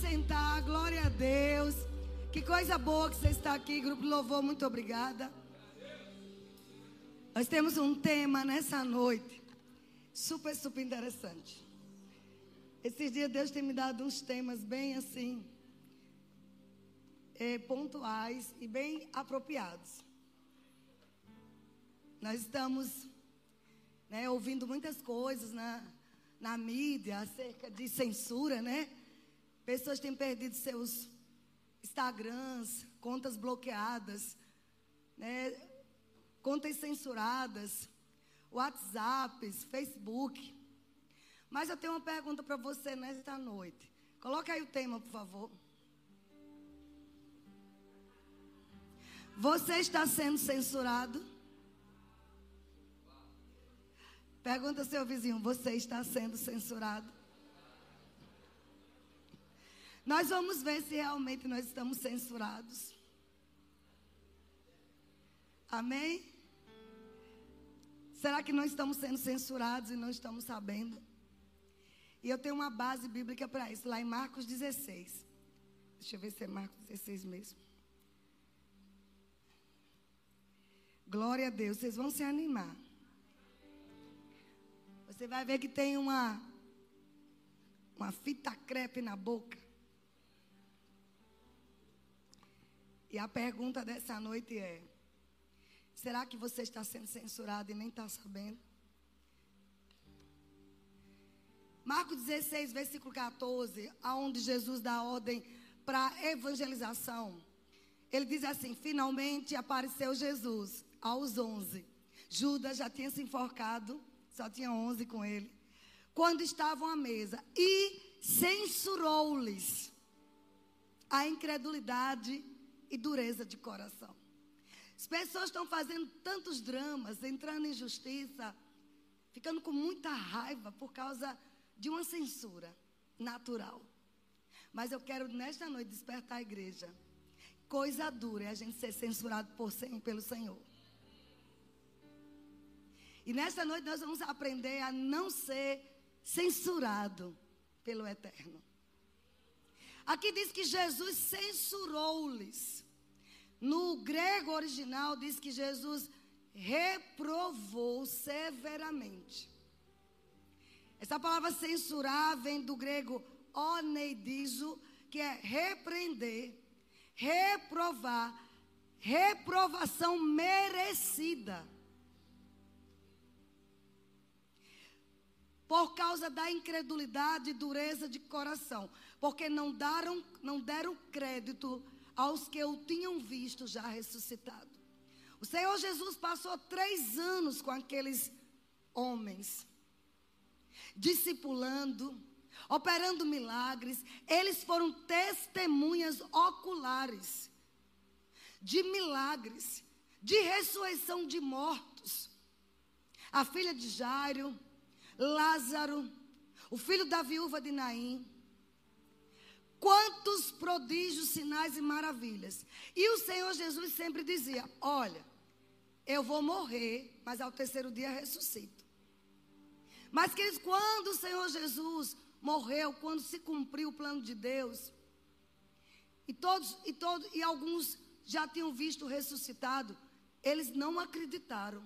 sentar, glória a Deus. Que coisa boa que você está aqui, grupo Louvor, muito obrigada. Nós temos um tema nessa noite, super, super interessante. Esses dias Deus tem me dado uns temas bem assim, é, pontuais e bem apropriados. Nós estamos né, ouvindo muitas coisas na, na mídia acerca de censura, né? Pessoas têm perdido seus Instagrams, contas bloqueadas, né? contas censuradas, WhatsApps, Facebook. Mas eu tenho uma pergunta para você nesta noite. Coloca aí o tema, por favor. Você está sendo censurado? Pergunta ao seu vizinho: Você está sendo censurado? Nós vamos ver se realmente nós estamos censurados. Amém? Será que nós estamos sendo censurados e não estamos sabendo? E eu tenho uma base bíblica para isso, lá em Marcos 16. Deixa eu ver se é Marcos 16 mesmo. Glória a Deus, vocês vão se animar. Você vai ver que tem uma uma fita crepe na boca. E a pergunta dessa noite é: será que você está sendo censurado e nem está sabendo? Marcos 16, versículo 14, aonde Jesus dá ordem para evangelização. Ele diz assim: finalmente apareceu Jesus aos 11. Judas já tinha se enforcado, só tinha 11 com ele. Quando estavam à mesa e censurou-lhes a incredulidade e dureza de coração. As pessoas estão fazendo tantos dramas, entrando em justiça, ficando com muita raiva por causa de uma censura natural. Mas eu quero nesta noite despertar a igreja. Coisa dura é a gente ser censurado por, pelo Senhor. E nesta noite nós vamos aprender a não ser censurado pelo Eterno. Aqui diz que Jesus censurou-lhes. No grego original diz que Jesus reprovou severamente. Essa palavra censurar vem do grego oneidizo, que é repreender, reprovar, reprovação merecida. Por causa da incredulidade e dureza de coração, porque não deram, não deram crédito aos que o tinham visto já ressuscitado. O Senhor Jesus passou três anos com aqueles homens, discipulando, operando milagres. Eles foram testemunhas oculares de milagres, de ressurreição de mortos. A filha de Jairo, Lázaro, o filho da viúva de Naim. Quantos prodígios, sinais e maravilhas. E o Senhor Jesus sempre dizia: Olha, eu vou morrer, mas ao terceiro dia ressuscito. Mas, queridos, quando o Senhor Jesus morreu, quando se cumpriu o plano de Deus, e todos, e todos, e alguns já tinham visto ressuscitado, eles não acreditaram.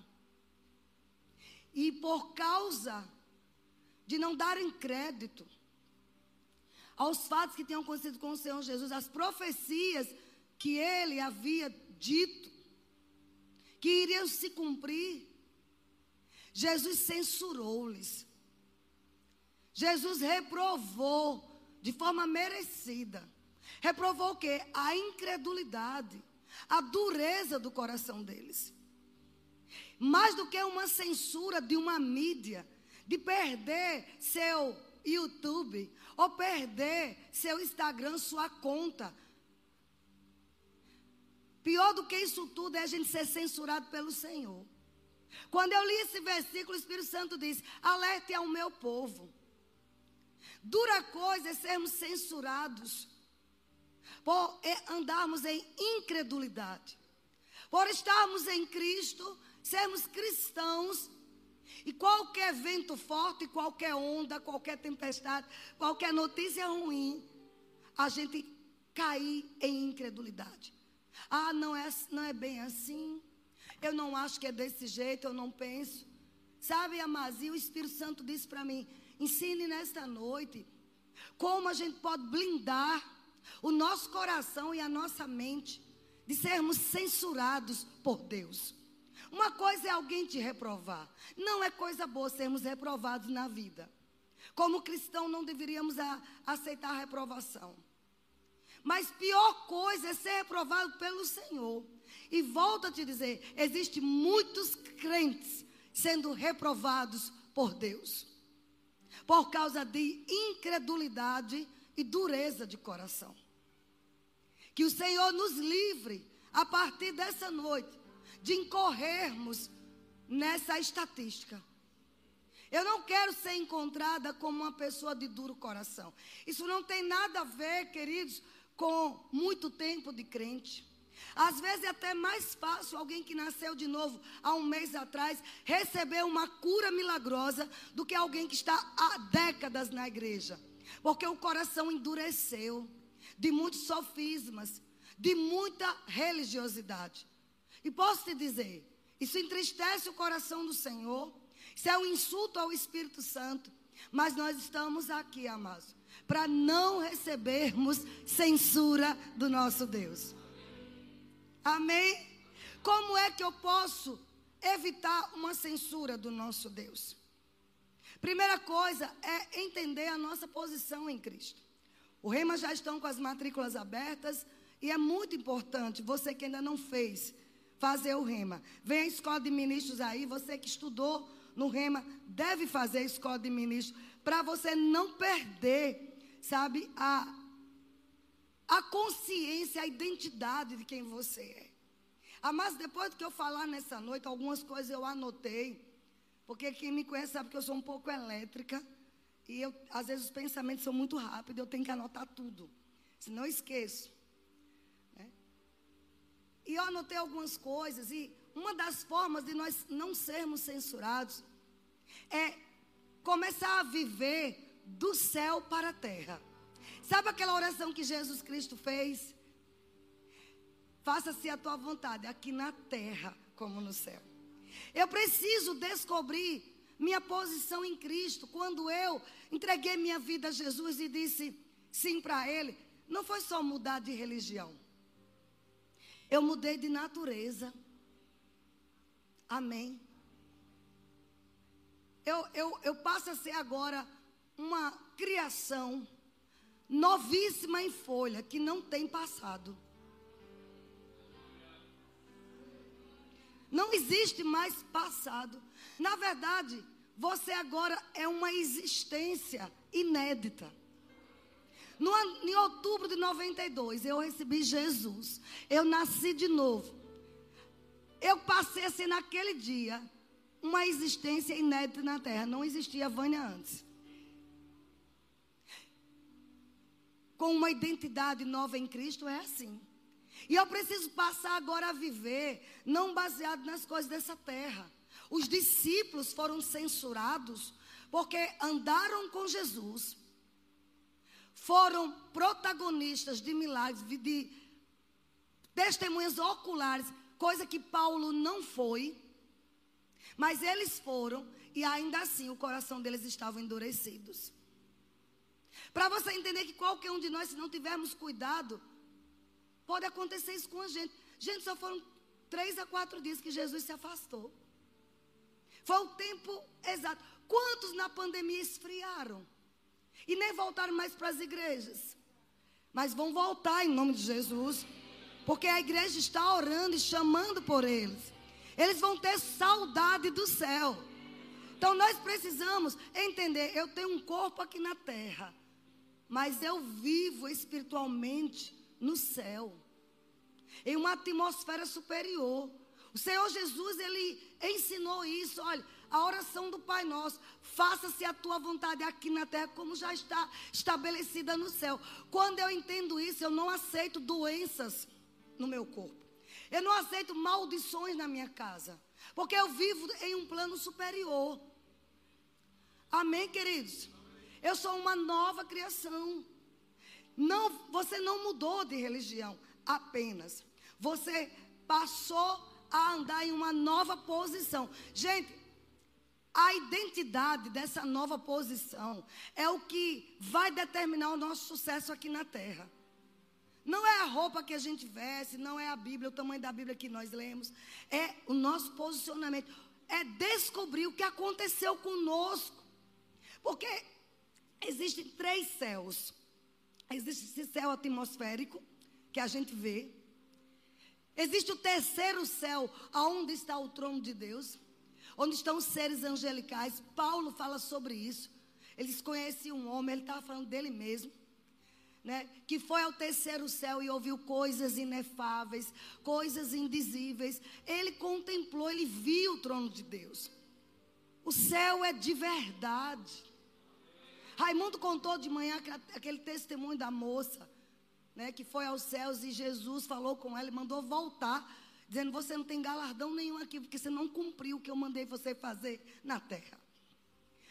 E por causa de não darem crédito, aos fatos que tinham acontecido com o Senhor Jesus, as profecias que ele havia dito, que iriam se cumprir. Jesus censurou-lhes. Jesus reprovou de forma merecida. Reprovou o quê? A incredulidade, a dureza do coração deles. Mais do que uma censura de uma mídia, de perder seu YouTube, ou perder seu Instagram, sua conta. Pior do que isso tudo é a gente ser censurado pelo Senhor. Quando eu li esse versículo, o Espírito Santo diz: alerte ao meu povo. Dura coisa é sermos censurados por andarmos em incredulidade, por estarmos em Cristo, sermos cristãos e qualquer vento forte, qualquer onda, qualquer tempestade, qualquer notícia ruim, a gente cair em incredulidade. Ah, não é, não é bem assim. Eu não acho que é desse jeito, eu não penso. Sabe, Amazi, o Espírito Santo disse para mim: ensine nesta noite como a gente pode blindar o nosso coração e a nossa mente de sermos censurados por Deus. Uma coisa é alguém te reprovar. Não é coisa boa sermos reprovados na vida. Como cristão, não deveríamos a, aceitar a reprovação. Mas pior coisa é ser reprovado pelo Senhor. E volto a te dizer: existem muitos crentes sendo reprovados por Deus. Por causa de incredulidade e dureza de coração. Que o Senhor nos livre a partir dessa noite de incorrermos nessa estatística. Eu não quero ser encontrada como uma pessoa de duro coração. Isso não tem nada a ver, queridos, com muito tempo de crente. Às vezes é até mais fácil alguém que nasceu de novo há um mês atrás receber uma cura milagrosa do que alguém que está há décadas na igreja. Porque o coração endureceu de muitos sofismas, de muita religiosidade. E posso te dizer, isso entristece o coração do Senhor, isso é um insulto ao Espírito Santo, mas nós estamos aqui, amados, para não recebermos censura do nosso Deus. Amém? Como é que eu posso evitar uma censura do nosso Deus? Primeira coisa é entender a nossa posição em Cristo. O Rema já estão com as matrículas abertas e é muito importante, você que ainda não fez, fazer o Rema. Vem a escola de ministros aí, você que estudou no Rema, deve fazer a escola de ministros, para você não perder, sabe, a, a consciência, a identidade de quem você é. Ah, mas depois do que eu falar nessa noite, algumas coisas eu anotei, porque quem me conhece sabe que eu sou um pouco elétrica. E eu, às vezes os pensamentos são muito rápidos, eu tenho que anotar tudo. Senão eu esqueço. E eu anotei algumas coisas, e uma das formas de nós não sermos censurados é começar a viver do céu para a terra. Sabe aquela oração que Jesus Cristo fez? Faça-se a tua vontade, aqui na terra como no céu. Eu preciso descobrir minha posição em Cristo. Quando eu entreguei minha vida a Jesus e disse sim para Ele, não foi só mudar de religião. Eu mudei de natureza. Amém. Eu, eu, eu passo a ser agora uma criação novíssima em folha, que não tem passado. Não existe mais passado. Na verdade, você agora é uma existência inédita. No, em outubro de 92, eu recebi Jesus. Eu nasci de novo. Eu passei a ser naquele dia uma existência inédita na terra. Não existia Vânia antes. Com uma identidade nova em Cristo é assim. E eu preciso passar agora a viver, não baseado nas coisas dessa terra os discípulos foram censurados porque andaram com Jesus, foram protagonistas de milagres, de testemunhas oculares, coisa que Paulo não foi, mas eles foram e ainda assim o coração deles estava endurecidos. Para você entender que qualquer um de nós, se não tivermos cuidado, pode acontecer isso com a gente. Gente, só foram três a quatro dias que Jesus se afastou. Foi o tempo exato. Quantos na pandemia esfriaram? E nem voltaram mais para as igrejas. Mas vão voltar em nome de Jesus. Porque a igreja está orando e chamando por eles. Eles vão ter saudade do céu. Então nós precisamos entender: eu tenho um corpo aqui na terra, mas eu vivo espiritualmente no céu, em uma atmosfera superior. O Senhor Jesus, ele ensinou isso. Olha, a oração do Pai Nosso, faça-se a tua vontade aqui na terra, como já está estabelecida no céu. Quando eu entendo isso, eu não aceito doenças no meu corpo. Eu não aceito maldições na minha casa. Porque eu vivo em um plano superior. Amém, queridos? Eu sou uma nova criação. Não, você não mudou de religião apenas. Você passou a andar em uma nova posição. Gente, a identidade dessa nova posição é o que vai determinar o nosso sucesso aqui na terra. Não é a roupa que a gente veste, não é a Bíblia, o tamanho da Bíblia que nós lemos. É o nosso posicionamento. É descobrir o que aconteceu conosco. Porque existem três céus. Existe esse céu atmosférico, que a gente vê. Existe o terceiro céu, aonde está o trono de Deus onde estão os seres angelicais. Paulo fala sobre isso. Eles conheciam um homem, ele estava falando dele mesmo. Né, que foi ao terceiro céu e ouviu coisas inefáveis, coisas indizíveis. Ele contemplou, ele viu o trono de Deus. O céu é de verdade. Raimundo contou de manhã aquele testemunho da moça, né, que foi aos céus e Jesus falou com ela e mandou voltar dizendo: Você não tem galardão nenhum aqui, porque você não cumpriu o que eu mandei você fazer na terra.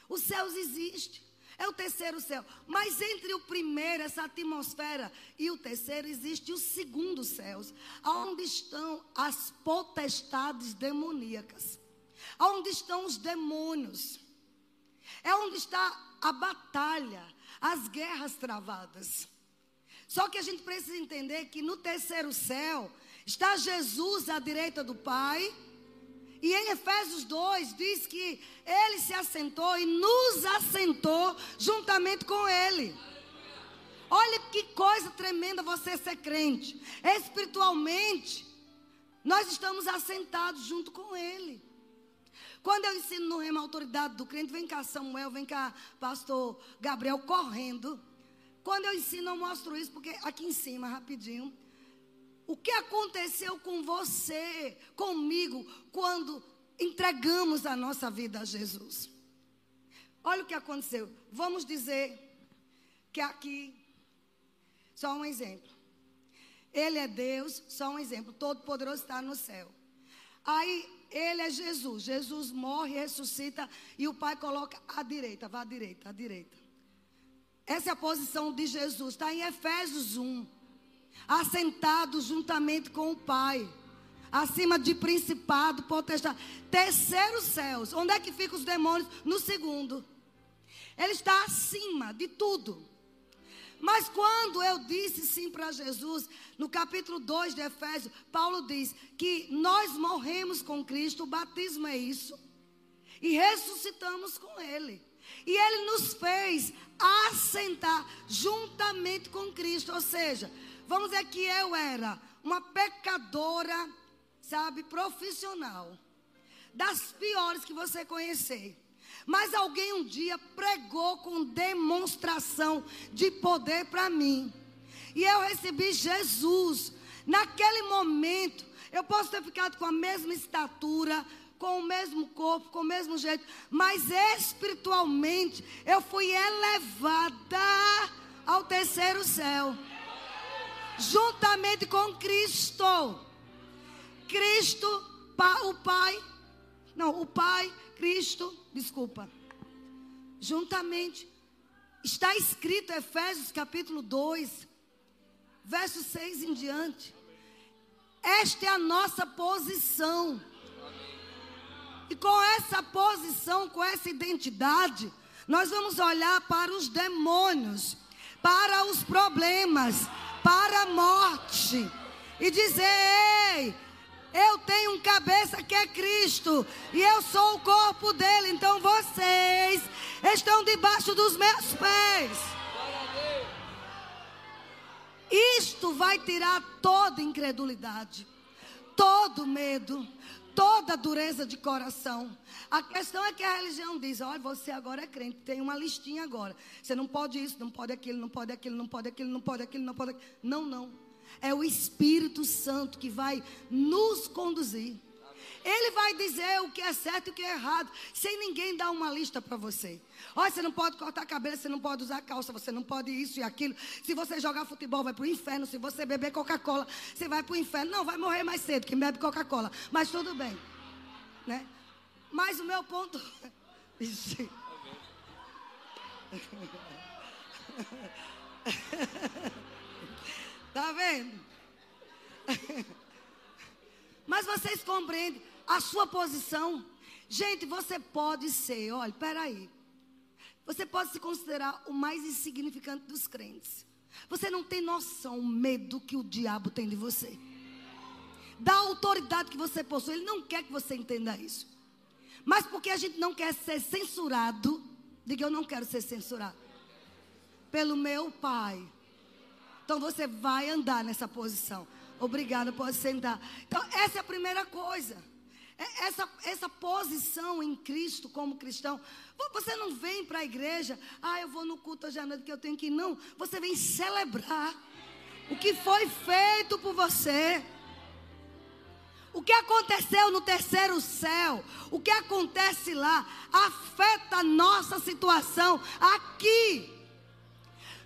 Os céus existem. É o terceiro céu. Mas entre o primeiro, essa atmosfera, e o terceiro, existe o segundo céus, onde estão as potestades demoníacas. Onde estão os demônios. É onde está a batalha, as guerras travadas. Só que a gente precisa entender que no terceiro céu Está Jesus à direita do Pai. E em Efésios 2 diz que ele se assentou e nos assentou juntamente com ele. Olha que coisa tremenda você ser crente. Espiritualmente, nós estamos assentados junto com ele. Quando eu ensino no remo a autoridade do crente, vem cá Samuel, vem cá pastor Gabriel correndo. Quando eu ensino, eu mostro isso, porque aqui em cima, rapidinho, o que aconteceu com você, comigo, quando entregamos a nossa vida a Jesus? Olha o que aconteceu. Vamos dizer que aqui, só um exemplo. Ele é Deus, só um exemplo. Todo poderoso está no céu. Aí ele é Jesus. Jesus morre, ressuscita e o Pai coloca à direita. Vá à direita, à direita. Essa é a posição de Jesus. Está em Efésios 1 assentado juntamente com o Pai, acima de principado, potestade. Terceiro céus. Onde é que ficam os demônios? No segundo. Ele está acima de tudo. Mas quando eu disse sim para Jesus, no capítulo 2 de Efésios, Paulo diz que nós morremos com Cristo, o batismo é isso, e ressuscitamos com Ele. E Ele nos fez assentar juntamente com Cristo, ou seja, Vamos dizer que eu era uma pecadora, sabe, profissional. Das piores que você conhecer. Mas alguém um dia pregou com demonstração de poder para mim. E eu recebi Jesus. Naquele momento, eu posso ter ficado com a mesma estatura, com o mesmo corpo, com o mesmo jeito, mas espiritualmente eu fui elevada ao terceiro céu juntamente com Cristo. Cristo, o Pai, não, o Pai, Cristo, desculpa. Juntamente. Está escrito Efésios capítulo 2, verso 6 em diante. Esta é a nossa posição. E com essa posição, com essa identidade, nós vamos olhar para os demônios, para os problemas, para a morte e dizer: Ei, eu tenho um cabeça que é Cristo e eu sou o corpo dele, então vocês estão debaixo dos meus pés. Isto vai tirar toda incredulidade, todo medo, toda dureza de coração. A questão é que a religião diz: olha, você agora é crente, tem uma listinha agora. Você não pode isso, não pode aquilo, não pode aquilo, não pode aquilo, não pode aquilo, não pode aquilo. Não, não. É o Espírito Santo que vai nos conduzir. Ele vai dizer o que é certo e o que é errado, sem ninguém dar uma lista para você. Olha, você não pode cortar cabelo, você não pode usar calça, você não pode isso e aquilo. Se você jogar futebol, vai para o inferno. Se você beber Coca-Cola, você vai para o inferno. Não, vai morrer mais cedo, quem bebe Coca-Cola. Mas tudo bem. Né? Mas o meu ponto. tá vendo? Mas vocês compreendem a sua posição? Gente, você pode ser, olha, peraí. Você pode se considerar o mais insignificante dos crentes. Você não tem noção o medo que o diabo tem de você. Da autoridade que você possui. Ele não quer que você entenda isso. Mas porque a gente não quer ser censurado, diga eu não quero ser censurado. Pelo meu pai. Então você vai andar nessa posição. Obrigada, pode sentar. Então, essa é a primeira coisa. É, essa, essa posição em Cristo como cristão. Você não vem para a igreja, ah, eu vou no culto hoje à noite que eu tenho que ir. Não, você vem celebrar o que foi feito por você. O que aconteceu no terceiro céu, o que acontece lá, afeta a nossa situação aqui.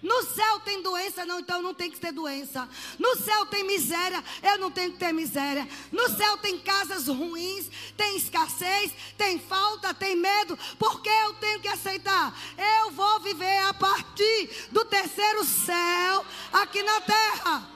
No céu tem doença, não, então não tem que ter doença. No céu tem miséria, eu não tenho que ter miséria. No céu tem casas ruins, tem escassez, tem falta, tem medo, porque eu tenho que aceitar. Eu vou viver a partir do terceiro céu aqui na terra.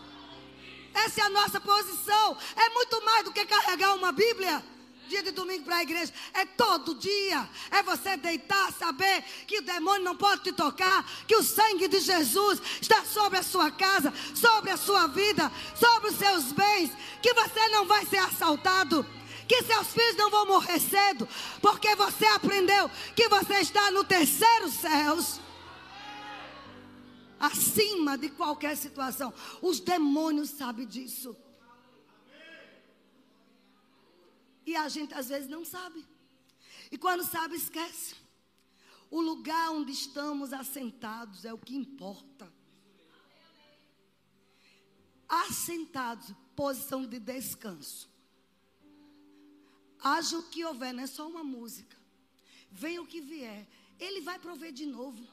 Essa é a nossa posição. É muito mais do que carregar uma Bíblia dia de domingo para a igreja. É todo dia. É você deitar, saber que o demônio não pode te tocar, que o sangue de Jesus está sobre a sua casa, sobre a sua vida, sobre os seus bens, que você não vai ser assaltado. Que seus filhos não vão morrer cedo, porque você aprendeu que você está no terceiro céus acima de qualquer situação. Os demônios sabem disso. E a gente às vezes não sabe. E quando sabe, esquece. O lugar onde estamos assentados é o que importa. Assentados, posição de descanso. Haja o que houver, não é só uma música. Venha o que vier. Ele vai prover de novo.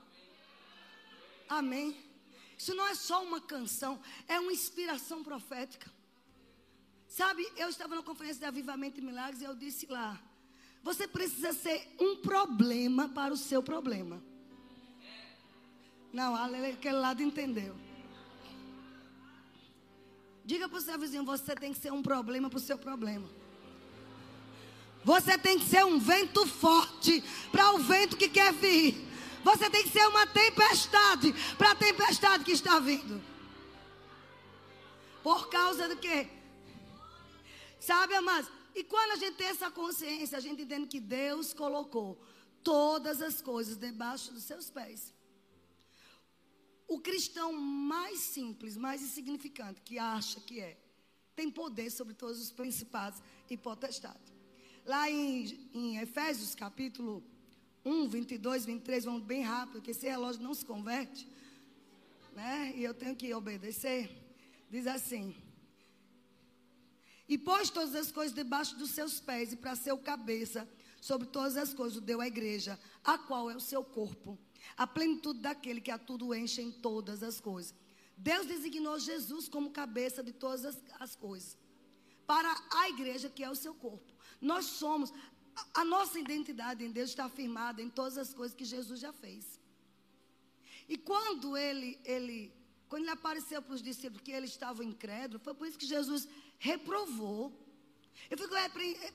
Amém. Isso não é só uma canção, é uma inspiração profética. Sabe, eu estava na conferência de Avivamento e Milagres e eu disse lá: você precisa ser um problema para o seu problema. Não, aquele lado entendeu. Diga para o seu vizinho: você tem que ser um problema para o seu problema. Você tem que ser um vento forte para o vento que quer vir. Você tem que ser uma tempestade para a tempestade que está vindo. Por causa do quê? Sabe, amados? E quando a gente tem essa consciência, a gente entende que Deus colocou todas as coisas debaixo dos seus pés. O cristão mais simples, mais insignificante, que acha que é, tem poder sobre todos os principados e potestades. Lá em, em Efésios capítulo 1, 22, 23, vamos bem rápido, porque esse relógio não se converte. Né? E eu tenho que obedecer. Diz assim: e pôs todas as coisas debaixo dos seus pés, e para ser o cabeça sobre todas as coisas, deu à igreja, a qual é o seu corpo, a plenitude daquele que a tudo enche em todas as coisas. Deus designou Jesus como cabeça de todas as, as coisas, para a igreja que é o seu corpo. Nós somos, a, nossa identidade em Deus está afirmada em todas as coisas que Jesus já fez. E quando ele, ele quando ele apareceu para os discípulos que eles estavam incrédulos, foi por isso que Jesus reprovou. Eu fico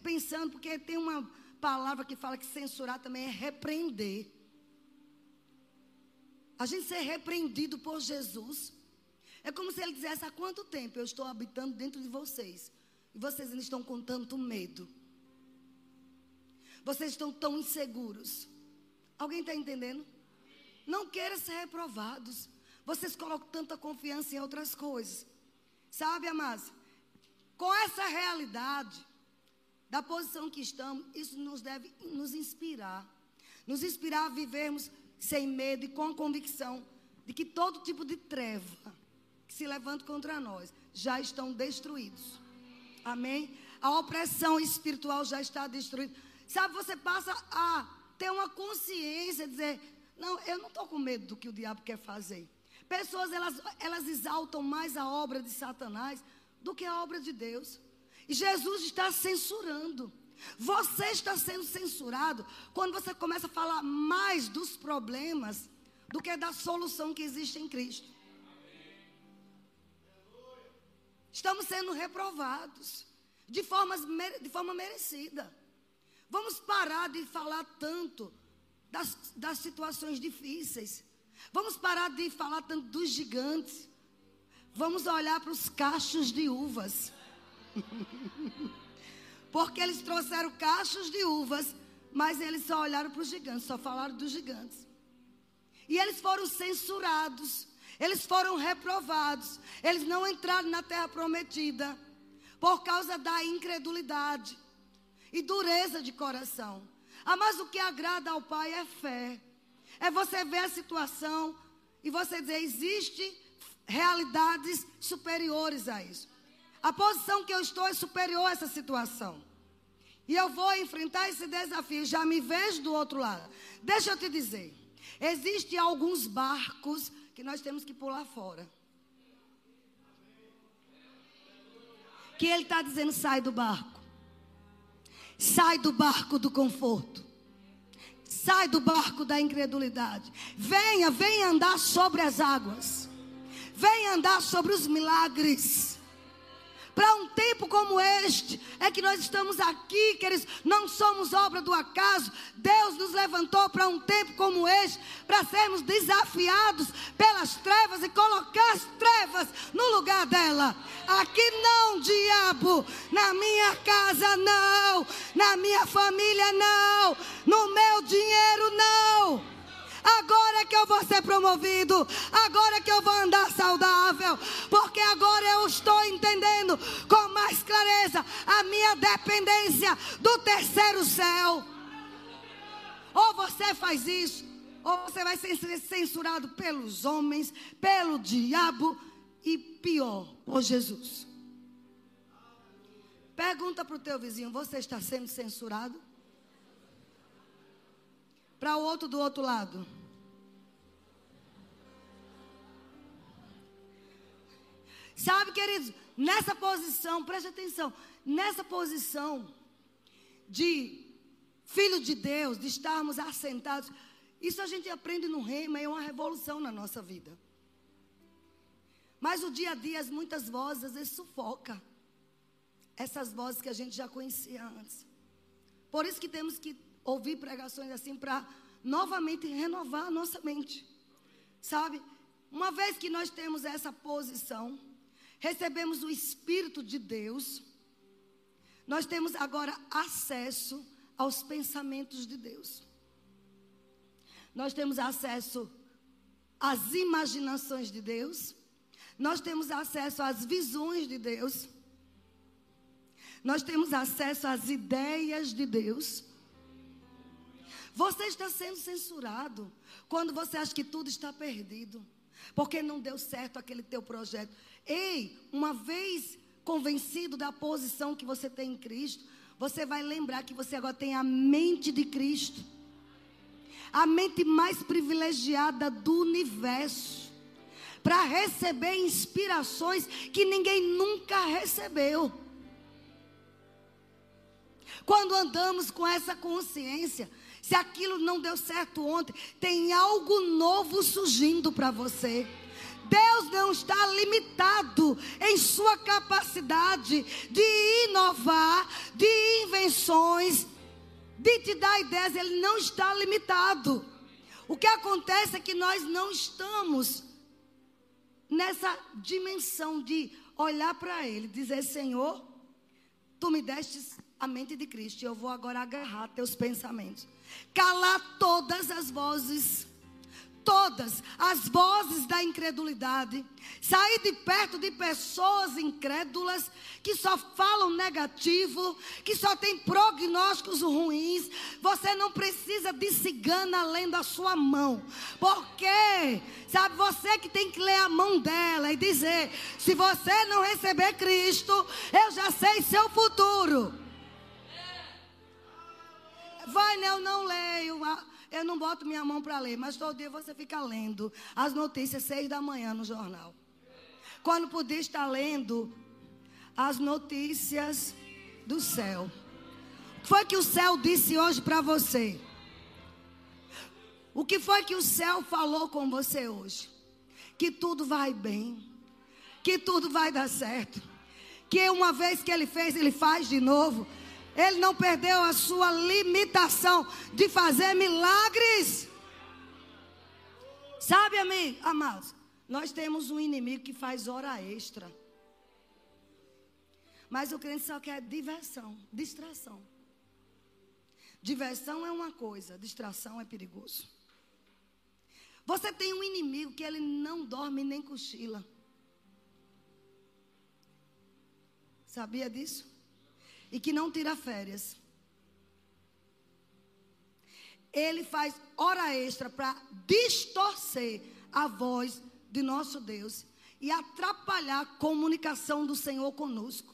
pensando, porque tem uma palavra que fala que censurar também é repreender. A gente ser repreendido por Jesus. É como se ele dissesse: há quanto tempo eu estou habitando dentro de vocês? E vocês ainda estão com tanto medo. Vocês estão tão inseguros. Alguém está entendendo? Não queira ser reprovados. Vocês colocam tanta confiança em outras coisas. Sabe, amados? Com essa realidade da posição que estamos, isso nos deve nos inspirar. Nos inspirar a vivermos sem medo e com a convicção de que todo tipo de treva que se levanta contra nós já estão destruídos. Amém? A opressão espiritual já está destruída. Sabe, você passa a ter uma consciência, dizer, não, eu não estou com medo do que o diabo quer fazer. Pessoas, elas, elas exaltam mais a obra de Satanás do que a obra de Deus. E Jesus está censurando. Você está sendo censurado quando você começa a falar mais dos problemas do que da solução que existe em Cristo. Estamos sendo reprovados de, formas, de forma merecida. Vamos parar de falar tanto das, das situações difíceis. Vamos parar de falar tanto dos gigantes. Vamos olhar para os cachos de uvas. Porque eles trouxeram cachos de uvas, mas eles só olharam para os gigantes, só falaram dos gigantes. E eles foram censurados, eles foram reprovados, eles não entraram na terra prometida por causa da incredulidade e dureza de coração. Ah, mas o que agrada ao Pai é fé. É você ver a situação e você dizer: existe realidades superiores a isso. A posição que eu estou é superior a essa situação. E eu vou enfrentar esse desafio. Já me vejo do outro lado. Deixa eu te dizer. Existem alguns barcos que nós temos que pular fora. Que ele está dizendo: sai do barco. Sai do barco do conforto. Sai do barco da incredulidade. Venha, venha andar sobre as águas. Venha andar sobre os milagres. Para um tempo como este, é que nós estamos aqui, queridos. Não somos obra do acaso. Deus nos levantou para um tempo como este, para sermos desafiados pelas trevas e colocar as trevas no lugar dela. Aqui não, diabo. Na minha casa, não. Na minha família, não. No meu dinheiro, não. Agora é que eu vou ser promovido. Agora é que eu vou andar saudável. Porque agora eu estou entendendo com mais clareza a minha dependência do terceiro céu. Ou você faz isso, ou você vai ser censurado pelos homens, pelo diabo e pior, por Jesus. Pergunta para o teu vizinho: você está sendo censurado? Para o outro do outro lado. Sabe, queridos, nessa posição, preste atenção, nessa posição de filho de Deus, de estarmos assentados, isso a gente aprende no reino, é uma revolução na nossa vida. Mas o dia a dia, as muitas vozes, às vezes sufoca essas vozes que a gente já conhecia antes. Por isso que temos que ouvir pregações assim para novamente renovar a nossa mente. Sabe? Uma vez que nós temos essa posição, recebemos o Espírito de Deus, nós temos agora acesso aos pensamentos de Deus. Nós temos acesso às imaginações de Deus. Nós temos acesso às visões de Deus. Nós temos acesso às ideias de Deus. Você está sendo censurado quando você acha que tudo está perdido, porque não deu certo aquele teu projeto. Ei, uma vez convencido da posição que você tem em Cristo, você vai lembrar que você agora tem a mente de Cristo. A mente mais privilegiada do universo. Para receber inspirações que ninguém nunca recebeu. Quando andamos com essa consciência, se aquilo não deu certo ontem, tem algo novo surgindo para você. Deus não está limitado em sua capacidade de inovar, de invenções, de te dar ideias. Ele não está limitado. O que acontece é que nós não estamos nessa dimensão de olhar para Ele, dizer: Senhor, tu me destes a mente de Cristo, e eu vou agora agarrar teus pensamentos calar todas as vozes, todas as vozes da incredulidade, sair de perto de pessoas incrédulas que só falam negativo, que só têm prognósticos ruins. Você não precisa de cigana lendo a sua mão, porque sabe você que tem que ler a mão dela e dizer: se você não receber Cristo, eu já sei seu futuro. Vai, né? Eu não leio. Eu não boto minha mão para ler, mas todo dia você fica lendo as notícias seis da manhã no jornal. Quando podia estar lendo as notícias do céu. O que foi que o céu disse hoje para você? O que foi que o céu falou com você hoje? Que tudo vai bem, que tudo vai dar certo, que uma vez que ele fez, ele faz de novo. Ele não perdeu a sua limitação de fazer milagres. Sabe, amigo, amados, nós temos um inimigo que faz hora extra. Mas o crente só quer diversão, distração. Diversão é uma coisa, distração é perigoso. Você tem um inimigo que ele não dorme nem cochila. Sabia disso? E que não tira férias. Ele faz hora extra para distorcer a voz de nosso Deus e atrapalhar a comunicação do Senhor conosco.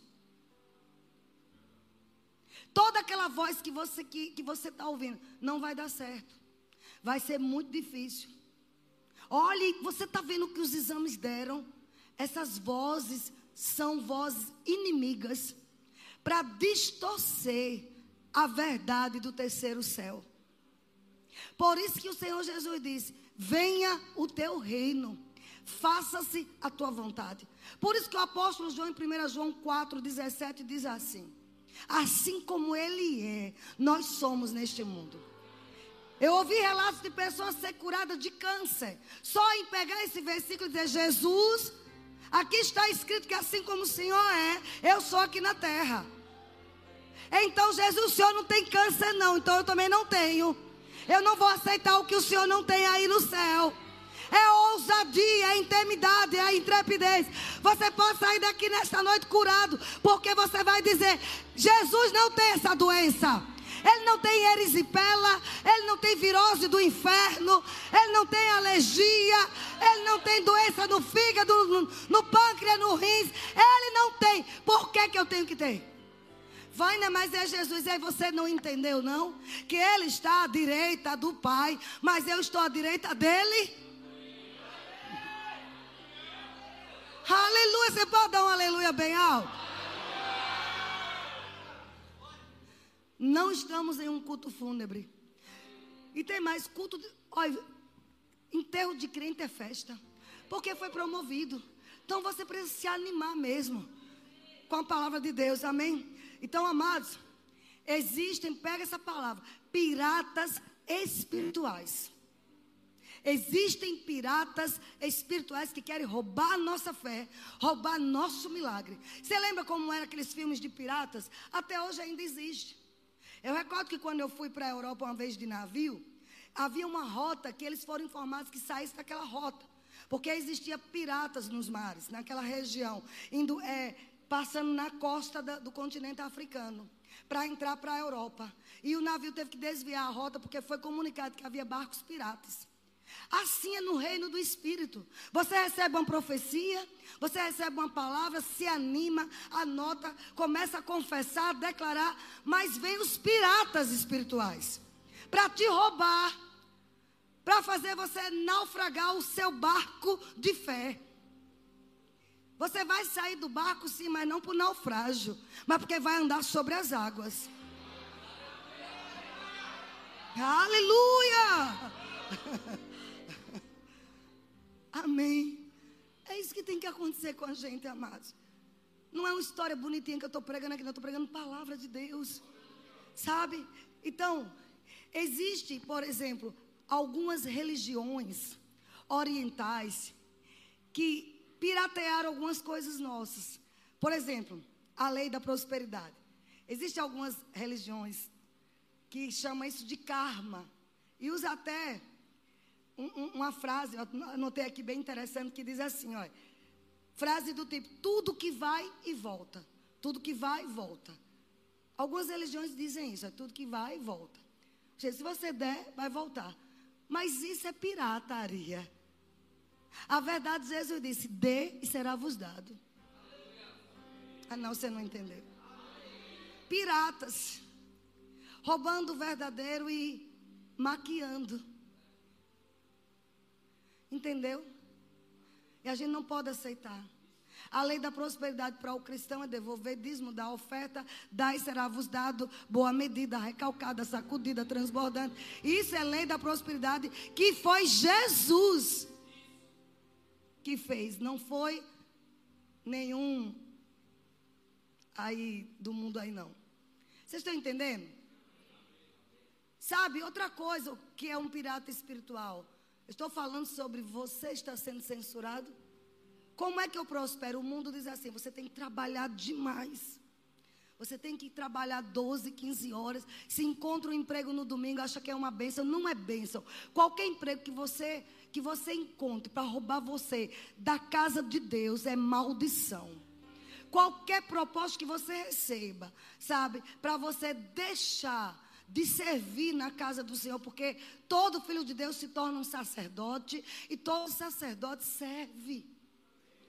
Toda aquela voz que você que, que você está ouvindo não vai dar certo. Vai ser muito difícil. Olhe, você está vendo que os exames deram? Essas vozes são vozes inimigas para distorcer a verdade do terceiro céu. Por isso que o Senhor Jesus disse: Venha o teu reino, faça-se a tua vontade. Por isso que o apóstolo João, em 1 João 4, 17, diz assim: Assim como ele é, nós somos neste mundo. Eu ouvi relatos de pessoas ser curadas de câncer. Só em pegar esse versículo e dizer: Jesus, aqui está escrito que assim como o Senhor é, eu sou aqui na terra. Então, Jesus, o Senhor não tem câncer, não. Então, eu também não tenho. Eu não vou aceitar o que o Senhor não tem aí no céu. É ousadia, é intimidade, é intrepidez. Você pode sair daqui nesta noite curado, porque você vai dizer: Jesus não tem essa doença. Ele não tem erisipela, ele não tem virose do inferno, ele não tem alergia, ele não tem doença no fígado, no, no pâncreas, no rins. Ele não tem. Por que, que eu tenho que ter? Vai, né? Mas é Jesus. E aí você não entendeu, não? Que ele está à direita do Pai, mas eu estou à direita dele. Aleluia. Você pode dar um aleluia bem alto? Não estamos em um culto fúnebre. E tem mais culto. De, enterro de crente é festa. Porque foi promovido. Então você precisa se animar mesmo com a palavra de Deus. Amém? Então, amados, existem, pega essa palavra, piratas espirituais. Existem piratas espirituais que querem roubar nossa fé, roubar nosso milagre. Você lembra como eram aqueles filmes de piratas? Até hoje ainda existe. Eu recordo que quando eu fui para a Europa uma vez de navio, havia uma rota que eles foram informados que saísse daquela rota. Porque existia piratas nos mares, naquela região, indo é, passando na costa da, do continente africano para entrar para a Europa. E o navio teve que desviar a rota porque foi comunicado que havia barcos piratas. Assim é no reino do Espírito. Você recebe uma profecia, você recebe uma palavra, se anima, anota, começa a confessar, a declarar, mas vem os piratas espirituais para te roubar, para fazer você naufragar o seu barco de fé. Você vai sair do barco, sim, mas não por naufrágio, mas porque vai andar sobre as águas. Aleluia! Amém. É isso que tem que acontecer com a gente, amados. Não é uma história bonitinha que eu estou pregando aqui, não. Estou pregando palavra de Deus. Sabe? Então, existe, por exemplo, algumas religiões orientais que piratearam algumas coisas nossas. Por exemplo, a lei da prosperidade. Existem algumas religiões que chamam isso de karma. E usa até um, um, uma frase, eu anotei aqui bem interessante, que diz assim, olha. Frase do tipo, tudo que vai e volta. Tudo que vai e volta. Algumas religiões dizem isso, é tudo que vai e volta. Se você der, vai voltar. Mas isso é pirataria. A verdade, Jesus disse: dê e será vos dado. Ah, não, você não entendeu. Piratas, roubando o verdadeiro e maquiando. Entendeu? E a gente não pode aceitar. A lei da prosperidade para o cristão é devolver dízimo da oferta, dai será vos dado, boa medida, recalcada, sacudida, transbordante. Isso é lei da prosperidade que foi Jesus que fez, não foi nenhum aí do mundo aí não. Vocês estão entendendo? Sabe, outra coisa que é um pirata espiritual. Estou falando sobre você está sendo censurado. Como é que eu prospero? O mundo diz assim: você tem que trabalhar demais. Você tem que trabalhar 12, 15 horas. Se encontra um emprego no domingo, acha que é uma bênção. Não é bênção. Qualquer emprego que você, que você encontre para roubar você da casa de Deus é maldição. Qualquer propósito que você receba, sabe, para você deixar de servir na casa do Senhor, porque todo filho de Deus se torna um sacerdote e todo sacerdote serve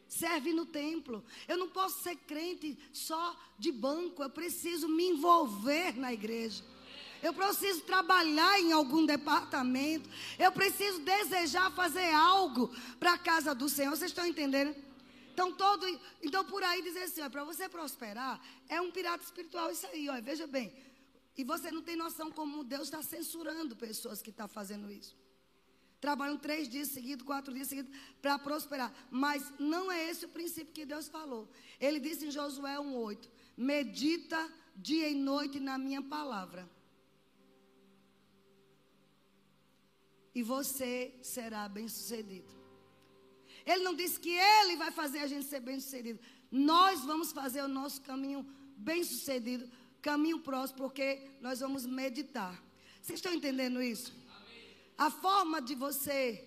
serve no templo. Eu não posso ser crente só de banco, eu preciso me envolver na igreja. Eu preciso trabalhar em algum departamento. Eu preciso desejar fazer algo para a casa do Senhor. Vocês estão entendendo? Então, todo, então por aí dizer assim, para você prosperar, é um pirata espiritual isso aí, ó, veja bem. E você não tem noção como Deus está censurando pessoas que estão tá fazendo isso. Trabalham três dias seguidos, quatro dias seguidos, para prosperar. Mas não é esse o princípio que Deus falou. Ele disse em Josué 1,8: Medita dia e noite na minha palavra. E você será bem-sucedido. Ele não disse que ele vai fazer a gente ser bem-sucedido. Nós vamos fazer o nosso caminho bem-sucedido, caminho próximo, porque nós vamos meditar. Vocês estão entendendo isso? A forma de você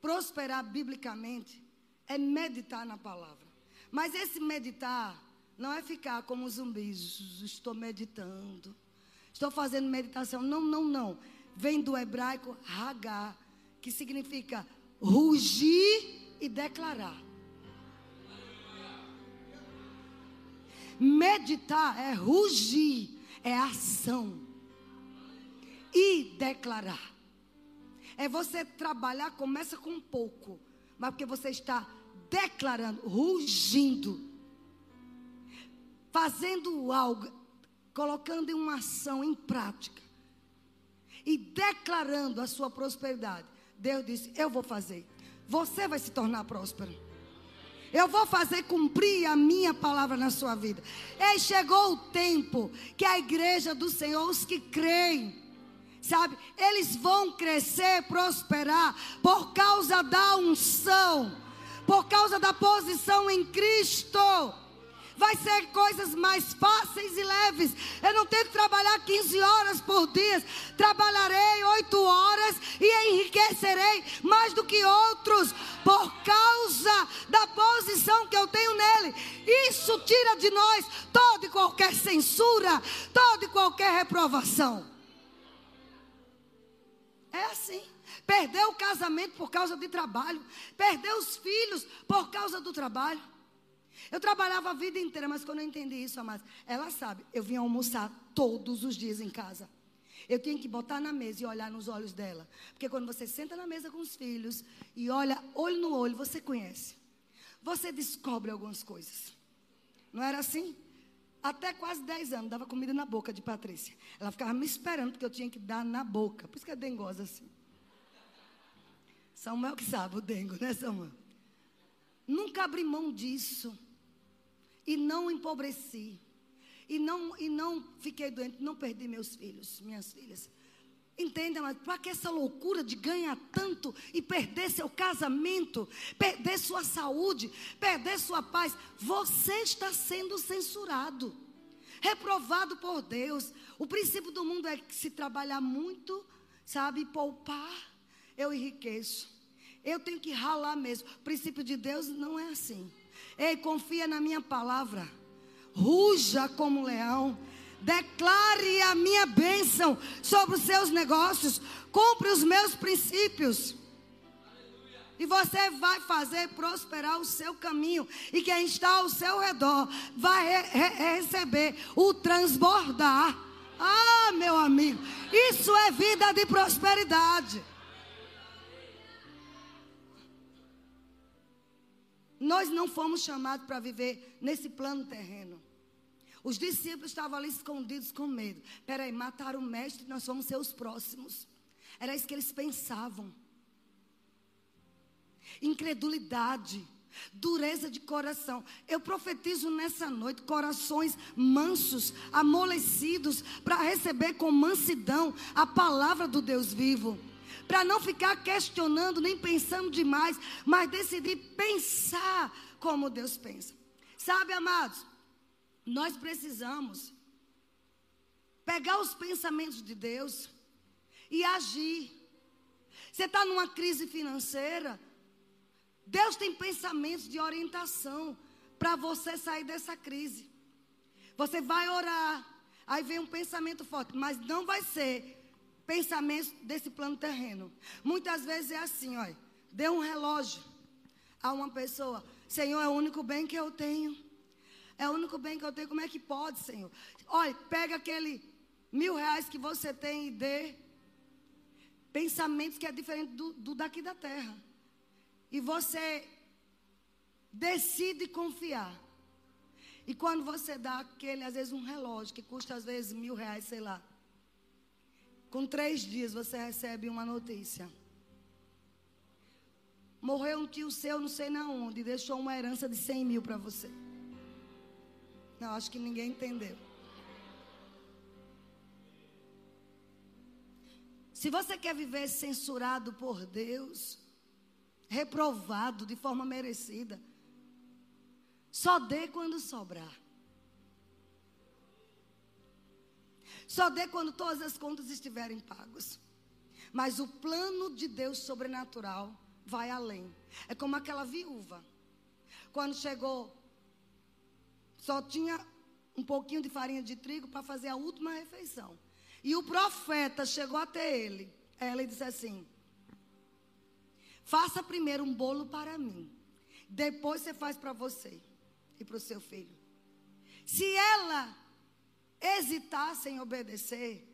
prosperar biblicamente é meditar na palavra. Mas esse meditar não é ficar como zumbis, estou meditando, estou fazendo meditação. Não, não, não. Vem do hebraico hagar, que significa rugir e declarar. Meditar é rugir, é ação e declarar. É você trabalhar, começa com pouco, mas porque você está declarando, rugindo, fazendo algo, colocando em uma ação em prática e declarando a sua prosperidade. Deus disse: Eu vou fazer. Você vai se tornar próspero. Eu vou fazer cumprir a minha palavra na sua vida. E chegou o tempo que a igreja do Senhor, os que creem, sabe? Eles vão crescer, prosperar por causa da unção, por causa da posição em Cristo. Vai ser coisas mais fáceis e leves. Eu não tenho que trabalhar 15 horas por dia. Trabalharei 8 horas e enriquecerei mais do que outros por causa da posição que eu tenho nele. Isso tira de nós toda e qualquer censura, toda e qualquer reprovação. É assim. Perdeu o casamento por causa de trabalho. Perdeu os filhos por causa do trabalho. Eu trabalhava a vida inteira, mas quando eu entendi isso, amados, ela sabe, eu vinha almoçar todos os dias em casa. Eu tinha que botar na mesa e olhar nos olhos dela. Porque quando você senta na mesa com os filhos e olha olho no olho, você conhece. Você descobre algumas coisas. Não era assim? Até quase 10 anos, dava comida na boca de Patrícia. Ela ficava me esperando, porque eu tinha que dar na boca. Por isso que é dengosa assim. Samuel que sabe o dengo, né, Samuel? Nunca abri mão disso. E não empobreci. E não, e não fiquei doente, não perdi meus filhos, minhas filhas. Entenda, mas para que essa loucura de ganhar tanto e perder seu casamento, perder sua saúde, perder sua paz? Você está sendo censurado, reprovado por Deus. O princípio do mundo é que se trabalhar muito, sabe, poupar, eu enriqueço. Eu tenho que ralar mesmo. O princípio de Deus não é assim. Ei, confia na minha palavra. Ruja como leão Declare a minha bênção sobre os seus negócios. Cumpre os meus princípios. E você vai fazer prosperar o seu caminho. E quem está ao seu redor vai re re receber o transbordar. Ah, meu amigo, isso é vida de prosperidade. Nós não fomos chamados para viver nesse plano terreno. Os discípulos estavam ali escondidos com medo. Peraí, mataram o mestre, nós vamos ser os próximos. Era isso que eles pensavam. Incredulidade dureza de coração. Eu profetizo nessa noite corações mansos, amolecidos, para receber com mansidão a palavra do Deus vivo. Para não ficar questionando nem pensando demais, mas decidir pensar como Deus pensa. Sabe, amados, nós precisamos pegar os pensamentos de Deus e agir. Você está numa crise financeira, Deus tem pensamentos de orientação para você sair dessa crise. Você vai orar, aí vem um pensamento forte, mas não vai ser pensamento desse plano terreno. Muitas vezes é assim, olha, dê um relógio a uma pessoa, Senhor, é o único bem que eu tenho. É o único bem que eu tenho. Como é que pode, Senhor? Olha, pega aquele mil reais que você tem e dê. Pensamentos que é diferente do, do daqui da terra e você decide confiar. E quando você dá aquele, às vezes, um relógio que custa às vezes mil reais, sei lá. Com três dias você recebe uma notícia. Morreu um tio seu, não sei na onde, deixou uma herança de 100 mil para você. Não, acho que ninguém entendeu. Se você quer viver censurado por Deus, reprovado de forma merecida. Só dê quando sobrar. Só dê quando todas as contas estiverem pagas. Mas o plano de Deus sobrenatural vai além. É como aquela viúva. Quando chegou, só tinha um pouquinho de farinha de trigo para fazer a última refeição. E o profeta chegou até ele. Ela disse assim: Faça primeiro um bolo para mim. Depois você faz para você e para o seu filho. Se ela hesitasse em obedecer,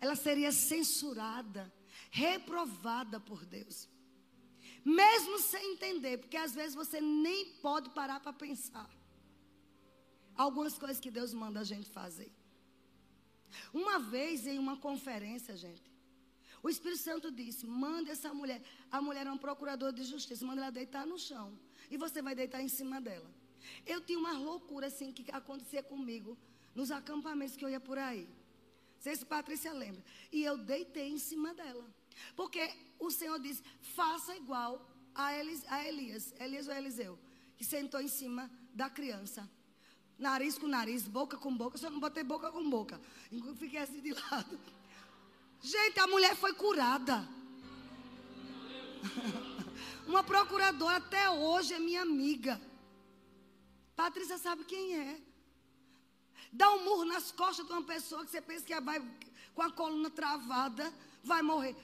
ela seria censurada, reprovada por Deus. Mesmo sem entender, porque às vezes você nem pode parar para pensar. Algumas coisas que Deus manda a gente fazer. Uma vez em uma conferência, gente, o Espírito Santo disse: manda essa mulher. A mulher é uma procuradora de justiça, manda ela deitar no chão. E você vai deitar em cima dela. Eu tinha uma loucura assim que acontecia comigo nos acampamentos que eu ia por aí. Não sei se Patrícia lembra. E eu deitei em cima dela. Porque o Senhor disse: faça igual a, a Elias, Elias ou Eliseu, que sentou em cima da criança. Nariz com nariz, boca com boca. Só não botei boca com boca. Fiquei assim de lado. Gente, a mulher foi curada. Uma procuradora até hoje é minha amiga. Patrícia sabe quem é. Dá um murro nas costas de uma pessoa que você pensa que vai com a coluna travada, vai morrer.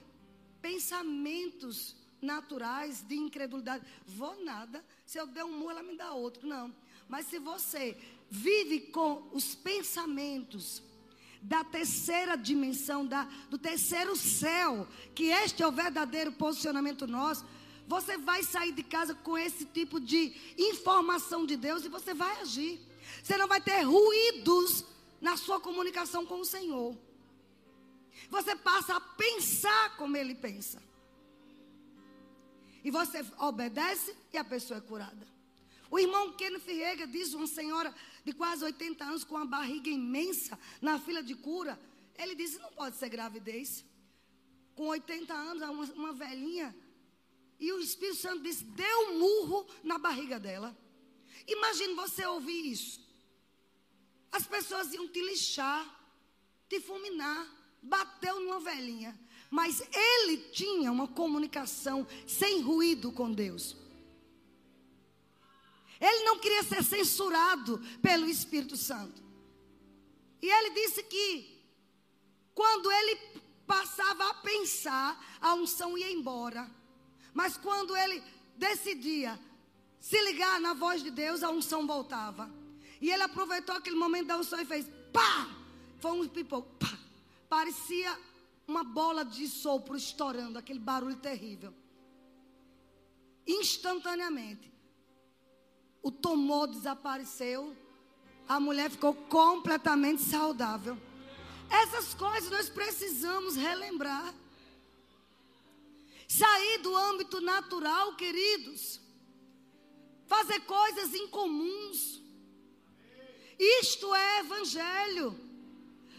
Pensamentos naturais de incredulidade. Vou nada. Se eu der um murro, ela me dá outro. Não. Mas se você vive com os pensamentos da terceira dimensão, da, do terceiro céu, que este é o verdadeiro posicionamento nosso, você vai sair de casa com esse tipo de informação de Deus e você vai agir. Você não vai ter ruídos na sua comunicação com o Senhor. Você passa a pensar como Ele pensa. E você obedece e a pessoa é curada. O irmão Kenneth Rega diz uma senhora de quase 80 anos com uma barriga imensa na fila de cura. Ele disse: não pode ser gravidez. Com 80 anos, uma, uma velhinha. E o Espírito Santo disse: deu um murro na barriga dela. Imagine você ouvir isso. As pessoas iam te lixar, te fulminar. Bateu numa velhinha. Mas ele tinha uma comunicação sem ruído com Deus. Ele não queria ser censurado pelo Espírito Santo. E ele disse que quando ele passava a pensar, a unção ia embora. Mas quando ele decidia se ligar na voz de Deus, a unção voltava. E ele aproveitou aquele momento da unção e fez pá! Foi um pipoco, pá! Parecia uma bola de sopro estourando, aquele barulho terrível. Instantaneamente o tumor desapareceu, a mulher ficou completamente saudável. Essas coisas nós precisamos relembrar. Sair do âmbito natural, queridos. fazer coisas incomuns. Isto é evangelho.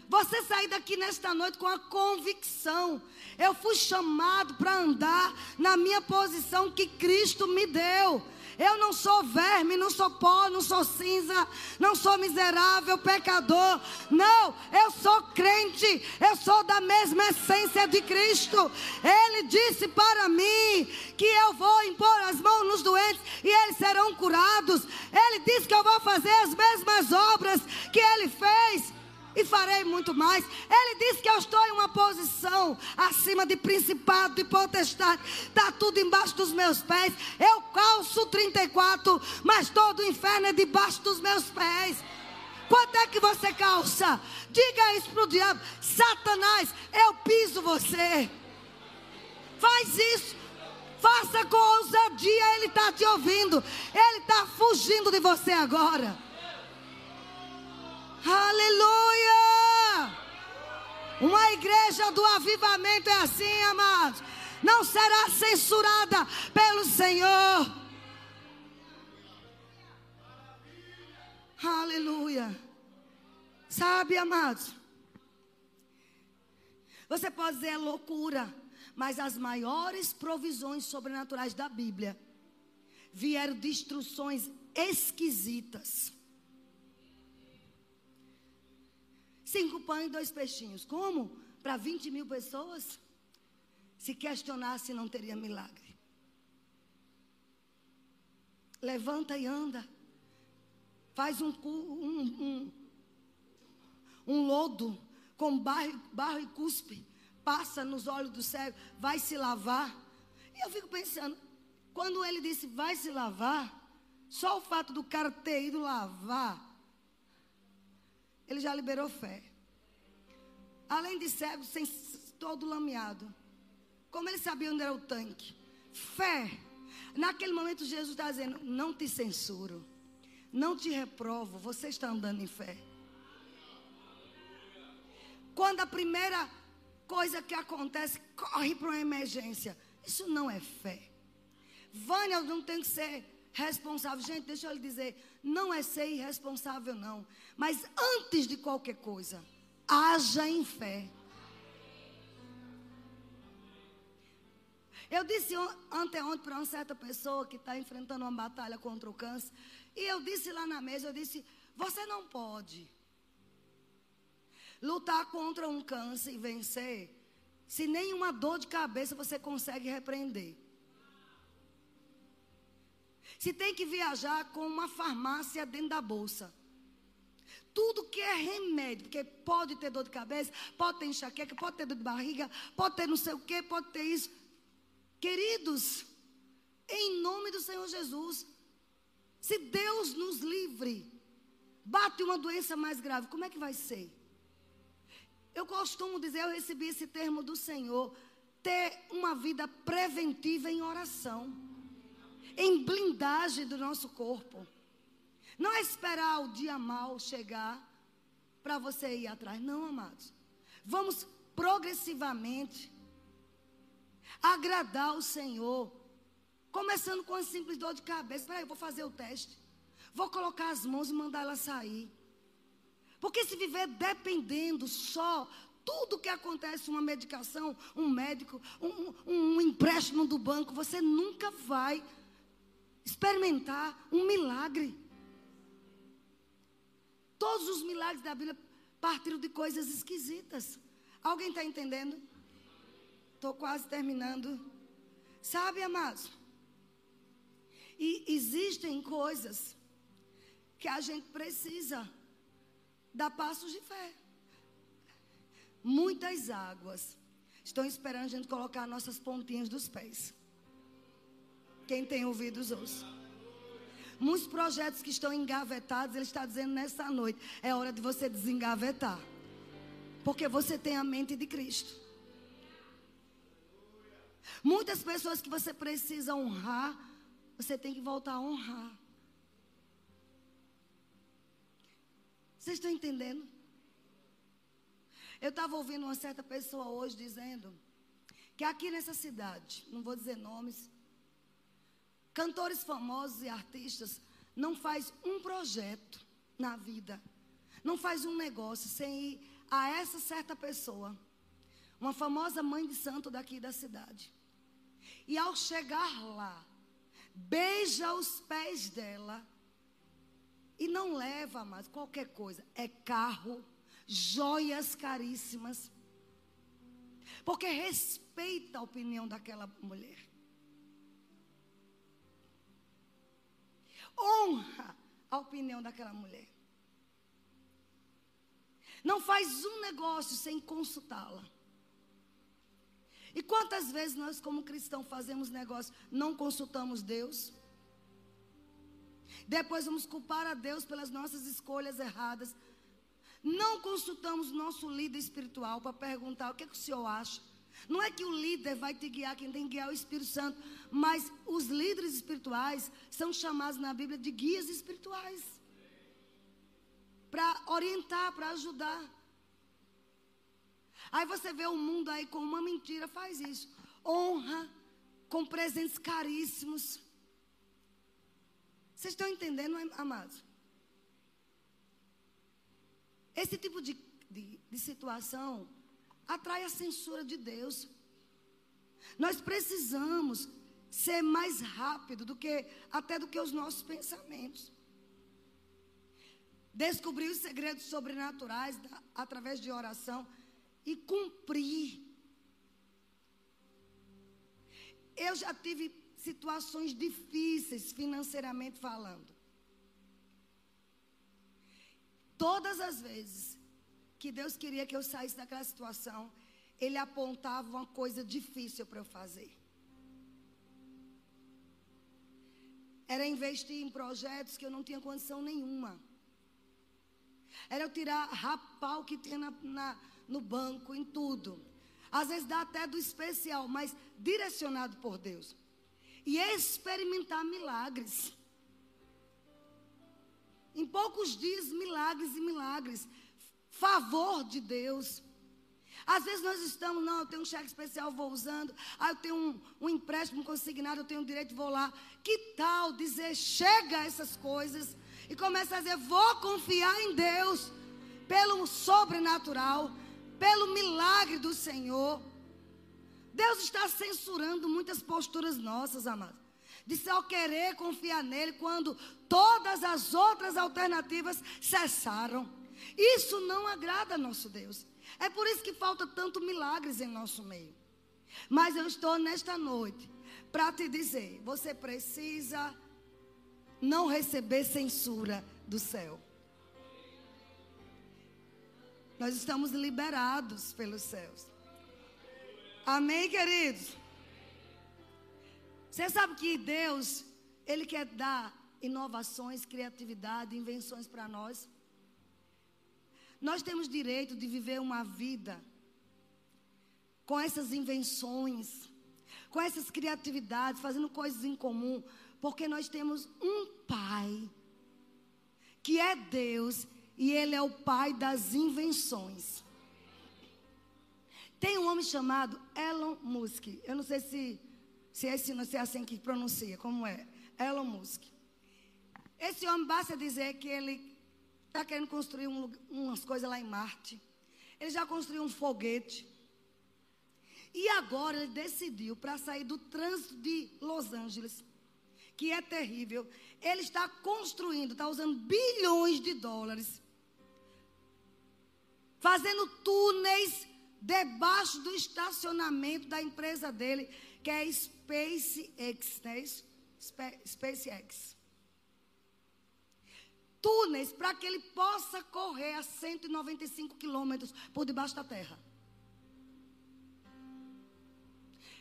Você sair daqui nesta noite com a convicção. Eu fui chamado para andar na minha posição que Cristo me deu. Eu não sou verme, não sou pó, não sou cinza, não sou miserável, pecador. Não, eu sou crente, eu sou da mesma essência de Cristo. Ele disse para mim que eu vou impor as mãos nos doentes e eles serão curados. Ele disse que eu vou fazer as mesmas obras que ele fez e farei muito mais. Ele disse que eu estou em uma posição acima de principado, de potestade. Está tudo embaixo dos meus pés. Eu calço 34, mas todo o inferno é debaixo dos meus pés. Quanto é que você calça? Diga isso para o diabo: Satanás, eu piso você. Faz isso. Faça com ousadia, ele está te ouvindo. Ele está fugindo de você agora. Aleluia! Uma igreja do avivamento é assim, amados. Não será censurada pelo Senhor. Aleluia. Sabe, amados? Você pode dizer é loucura, mas as maiores provisões sobrenaturais da Bíblia vieram de instruções esquisitas. Cinco pães e dois peixinhos. Como? Para 20 mil pessoas? Se questionasse, não teria milagre. Levanta e anda. Faz um, um, um, um lodo com barro, barro e cuspe. Passa nos olhos do cego. Vai se lavar. E eu fico pensando, quando ele disse vai se lavar, só o fato do cara ter ido lavar ele já liberou fé. Além de cego, sem, todo lameado. Como ele sabia onde era o tanque? Fé. Naquele momento, Jesus está dizendo: Não te censuro, não te reprovo, você está andando em fé. Quando a primeira coisa que acontece, corre para uma emergência. Isso não é fé. Vânia não tem que ser responsável. Gente, deixa eu lhe dizer, não é ser irresponsável, não. Mas antes de qualquer coisa, haja em fé. Eu disse anteontem para uma certa pessoa que está enfrentando uma batalha contra o câncer. E eu disse lá na mesa, eu disse, você não pode lutar contra um câncer e vencer se nenhuma dor de cabeça você consegue repreender. Se tem que viajar com uma farmácia dentro da bolsa. Tudo que é remédio, porque pode ter dor de cabeça, pode ter enxaqueca, pode ter dor de barriga, pode ter não sei o que, pode ter isso. Queridos, em nome do Senhor Jesus, se Deus nos livre, bate uma doença mais grave, como é que vai ser? Eu costumo dizer, eu recebi esse termo do Senhor, ter uma vida preventiva em oração em blindagem do nosso corpo. Não é esperar o dia mal chegar para você ir atrás. Não, amados. Vamos progressivamente agradar o Senhor. Começando com a simples dor de cabeça. Espera aí, eu vou fazer o teste. Vou colocar as mãos e mandar ela sair. Porque se viver dependendo só tudo que acontece, uma medicação, um médico, um, um, um empréstimo do banco, você nunca vai experimentar um milagre. Todos os milagres da Bíblia partiram de coisas esquisitas. Alguém está entendendo? Estou quase terminando. Sabe, amados? E existem coisas que a gente precisa dar passos de fé. Muitas águas estão esperando a gente colocar nossas pontinhas dos pés. Quem tem ouvidos, ouça. Muitos projetos que estão engavetados, ele está dizendo nessa noite: é hora de você desengavetar. Porque você tem a mente de Cristo. Muitas pessoas que você precisa honrar, você tem que voltar a honrar. Vocês estão entendendo? Eu estava ouvindo uma certa pessoa hoje dizendo que aqui nessa cidade, não vou dizer nomes, Cantores famosos e artistas não faz um projeto na vida, não faz um negócio sem ir a essa certa pessoa, uma famosa mãe de santo daqui da cidade. E ao chegar lá, beija os pés dela e não leva mais qualquer coisa, é carro, joias caríssimas, porque respeita a opinião daquela mulher. Honra a opinião daquela mulher. Não faz um negócio sem consultá-la. E quantas vezes nós, como cristãos, fazemos negócio, não consultamos Deus? Depois vamos culpar a Deus pelas nossas escolhas erradas. Não consultamos nosso líder espiritual para perguntar o que, é que o senhor acha. Não é que o líder vai te guiar, quem tem que guiar é o Espírito Santo. Mas os líderes espirituais são chamados na Bíblia de guias espirituais para orientar, para ajudar. Aí você vê o mundo aí com uma mentira, faz isso. Honra, com presentes caríssimos. Vocês estão entendendo, amados? Esse tipo de, de, de situação atrai a censura de Deus. Nós precisamos ser mais rápido do que até do que os nossos pensamentos. Descobrir os segredos sobrenaturais da, através de oração e cumprir. Eu já tive situações difíceis financeiramente falando. Todas as vezes que Deus queria que eu saísse daquela situação, Ele apontava uma coisa difícil para eu fazer. Era investir em projetos que eu não tinha condição nenhuma. Era eu tirar, rapar o que tinha na, na, no banco, em tudo. Às vezes dá até do especial, mas direcionado por Deus. E experimentar milagres. Em poucos dias, milagres e milagres favor de Deus. Às vezes nós estamos, não, eu tenho um cheque especial, vou usando. Ah, eu tenho um, um empréstimo consignado, eu tenho direito, vou lá. Que tal dizer, chega a essas coisas e começa a dizer, vou confiar em Deus, pelo sobrenatural, pelo milagre do Senhor. Deus está censurando muitas posturas nossas, amados. De só querer confiar nele quando todas as outras alternativas cessaram. Isso não agrada nosso Deus. É por isso que falta tanto milagres em nosso meio. Mas eu estou nesta noite para te dizer: você precisa não receber censura do céu. Nós estamos liberados pelos céus. Amém, queridos? Você sabe que Deus, Ele quer dar inovações, criatividade, invenções para nós. Nós temos direito de viver uma vida com essas invenções, com essas criatividades, fazendo coisas em comum, porque nós temos um Pai, que é Deus, e Ele é o Pai das invenções. Tem um homem chamado Elon Musk. Eu não sei se, se, é, se é assim que pronuncia, como é. Elon Musk. Esse homem basta dizer que ele está querendo construir um, umas coisas lá em Marte. Ele já construiu um foguete. E agora ele decidiu para sair do trânsito de Los Angeles, que é terrível. Ele está construindo, está usando bilhões de dólares, fazendo túneis debaixo do estacionamento da empresa dele, que é SpaceX, né? SpaceX túneis para que ele possa correr a 195 quilômetros por debaixo da terra.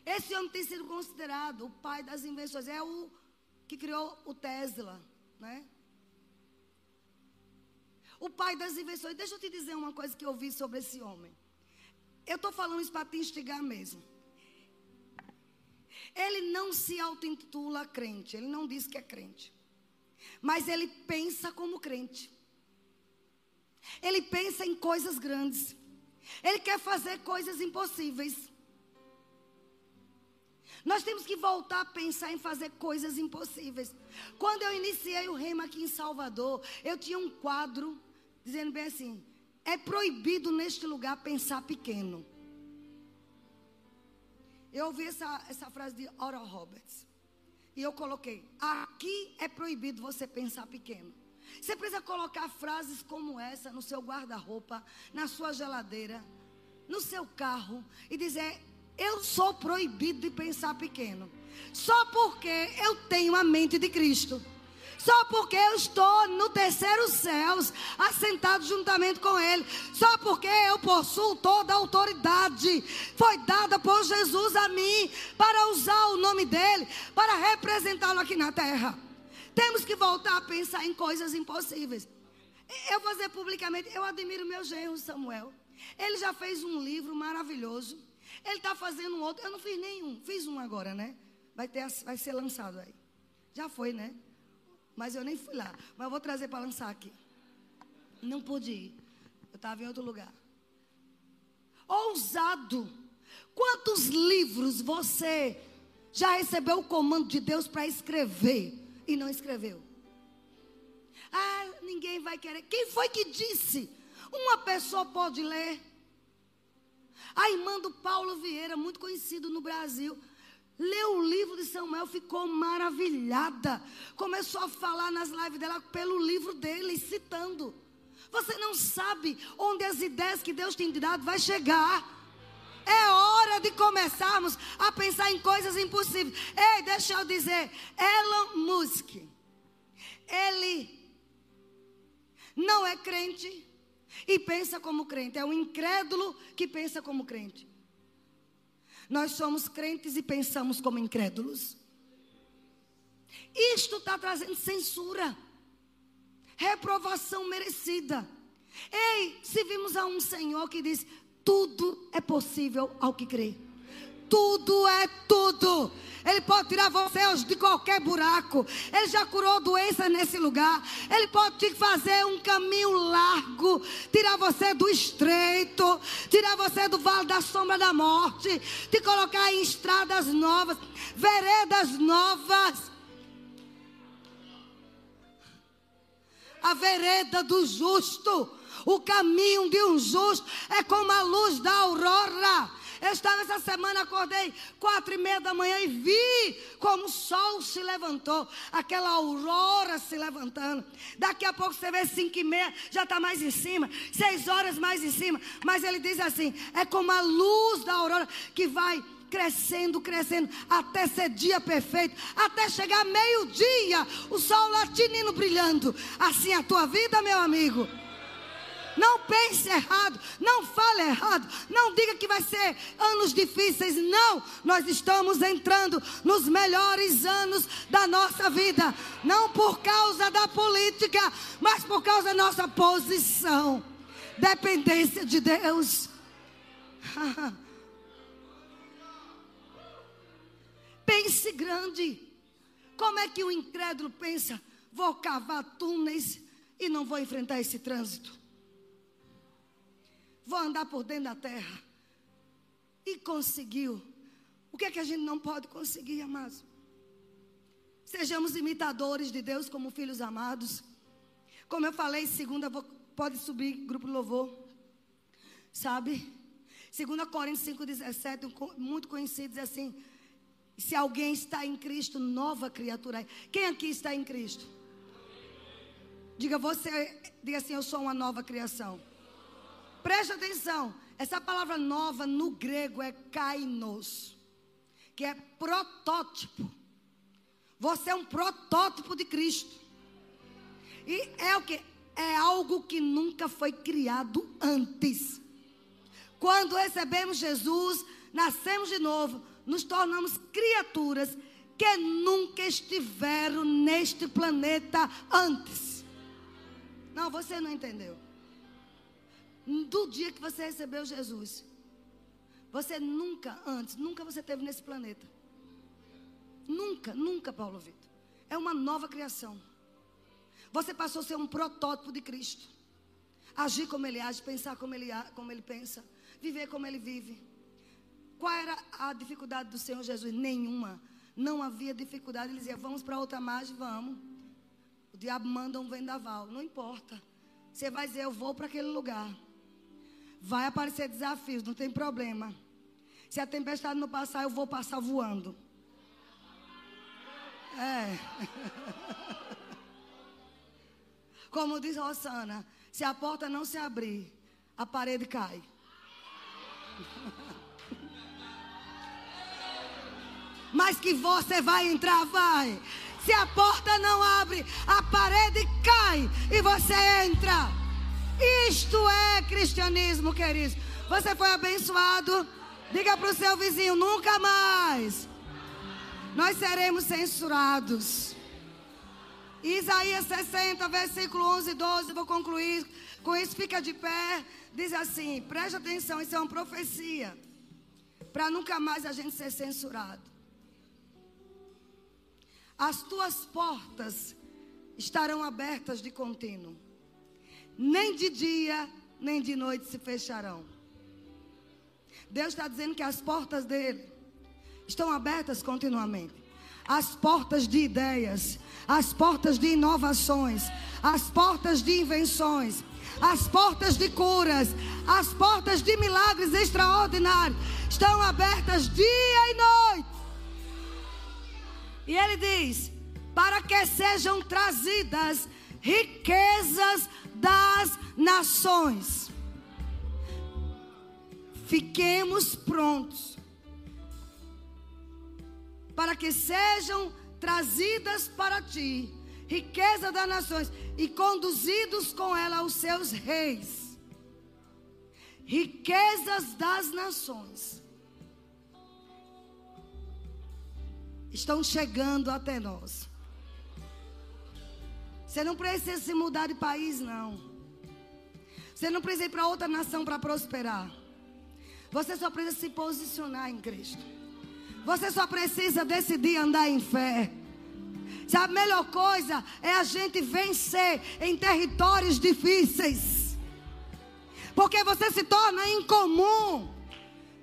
Esse homem tem sido considerado o pai das invenções. É o que criou o Tesla, né? O pai das invenções. Deixa eu te dizer uma coisa que eu vi sobre esse homem. Eu estou falando isso para te instigar mesmo. Ele não se auto-intitula crente. Ele não diz que é crente. Mas ele pensa como crente. Ele pensa em coisas grandes. Ele quer fazer coisas impossíveis. Nós temos que voltar a pensar em fazer coisas impossíveis. Quando eu iniciei o Rema aqui em Salvador, eu tinha um quadro dizendo bem assim: é proibido neste lugar pensar pequeno. Eu ouvi essa, essa frase de Oral Roberts. E eu coloquei: aqui é proibido você pensar pequeno. Você precisa colocar frases como essa no seu guarda-roupa, na sua geladeira, no seu carro e dizer: Eu sou proibido de pensar pequeno. Só porque eu tenho a mente de Cristo. Só porque eu estou no terceiro céus, assentado juntamente com Ele. Só porque eu possuo toda a autoridade. Foi dada por Jesus a mim para usar o nome dEle, para representá-lo aqui na terra. Temos que voltar a pensar em coisas impossíveis. Eu vou dizer publicamente, eu admiro meu genro Samuel. Ele já fez um livro maravilhoso. Ele está fazendo um outro. Eu não fiz nenhum. Fiz um agora, né? Vai, ter, vai ser lançado aí. Já foi, né? Mas eu nem fui lá. Mas eu vou trazer para lançar aqui. Não pude ir. Eu estava em outro lugar. Ousado. Quantos livros você já recebeu o comando de Deus para escrever e não escreveu? Ah, ninguém vai querer. Quem foi que disse? Uma pessoa pode ler. A irmã do Paulo Vieira, muito conhecido no Brasil, leu o livro de Samuel, ficou maravilhada. Começou a falar nas lives dela pelo livro dele, citando. Você não sabe onde as ideias que Deus tem dado vai chegar. É hora de começarmos a pensar em coisas impossíveis. Ei, deixa eu dizer, Elon Musk, ele não é crente e pensa como crente. É um incrédulo que pensa como crente. Nós somos crentes e pensamos como incrédulos. Isto está trazendo censura, reprovação merecida. Ei, se vimos a um Senhor que diz: tudo é possível ao que crê. Tudo é tudo. Ele pode tirar você de qualquer buraco. Ele já curou doença nesse lugar. Ele pode te fazer um caminho largo, tirar você do estreito, tirar você do vale da sombra da morte, te colocar em estradas novas, veredas novas. A vereda do justo, o caminho de um justo é como a luz da aurora eu estava essa semana, acordei quatro e meia da manhã e vi como o sol se levantou, aquela aurora se levantando. Daqui a pouco você vê cinco e meia, já está mais em cima, seis horas mais em cima. Mas ele diz assim: é como a luz da aurora que vai crescendo, crescendo, até ser dia perfeito, até chegar meio-dia, o sol latinino brilhando. Assim é a tua vida, meu amigo. Não pense errado, não fale errado, não diga que vai ser anos difíceis. Não, nós estamos entrando nos melhores anos da nossa vida, não por causa da política, mas por causa da nossa posição, dependência de Deus. Pense grande. Como é que o incrédulo pensa? Vou cavar túneis e não vou enfrentar esse trânsito vou andar por dentro da terra. E conseguiu. O que é que a gente não pode conseguir, amados? Sejamos imitadores de Deus como filhos amados. Como eu falei, segunda, pode subir, grupo louvor. Sabe? Segunda Coríntios 5,17, muito conhecido, diz assim, se alguém está em Cristo, nova criatura. Quem aqui está em Cristo? Diga você, diga assim, eu sou uma nova criação. Preste atenção. Essa palavra nova no grego é kainos, que é protótipo. Você é um protótipo de Cristo. E é o que? É algo que nunca foi criado antes. Quando recebemos Jesus, nascemos de novo, nos tornamos criaturas que nunca estiveram neste planeta antes. Não, você não entendeu do dia que você recebeu Jesus. Você nunca antes, nunca você teve nesse planeta. Nunca, nunca, Paulo Vitor. É uma nova criação. Você passou a ser um protótipo de Cristo. Agir como ele age, pensar como ele, como ele pensa, viver como ele vive. Qual era a dificuldade do Senhor Jesus? Nenhuma. Não havia dificuldade. Ele dizia: Vamos para outra margem, vamos. O diabo manda um vendaval. Não importa. Você vai dizer: Eu vou para aquele lugar. Vai aparecer desafios, não tem problema. Se a tempestade não passar, eu vou passar voando. É. Como diz Rosana, se a porta não se abrir, a parede cai. Mas que você vai entrar, vai. Se a porta não abre, a parede cai e você entra. Isto é cristianismo, queridos. Você foi abençoado. Diga para o seu vizinho: nunca mais nós seremos censurados. Isaías 60, versículo 11 e 12. Vou concluir com isso. Fica de pé. Diz assim: preste atenção, isso é uma profecia. Para nunca mais a gente ser censurado. As tuas portas estarão abertas de contínuo. Nem de dia, nem de noite se fecharão. Deus está dizendo que as portas dele estão abertas continuamente. As portas de ideias, as portas de inovações, as portas de invenções, as portas de curas, as portas de milagres extraordinários estão abertas dia e noite. E ele diz: para que sejam trazidas riquezas das nações. Fiquemos prontos para que sejam trazidas para ti riqueza das nações e conduzidos com ela aos seus reis. Riquezas das nações estão chegando até nós. Você não precisa se mudar de país, não. Você não precisa ir para outra nação para prosperar. Você só precisa se posicionar em Cristo. Você só precisa decidir andar em fé. Sabe, a melhor coisa é a gente vencer em territórios difíceis. Porque você se torna incomum.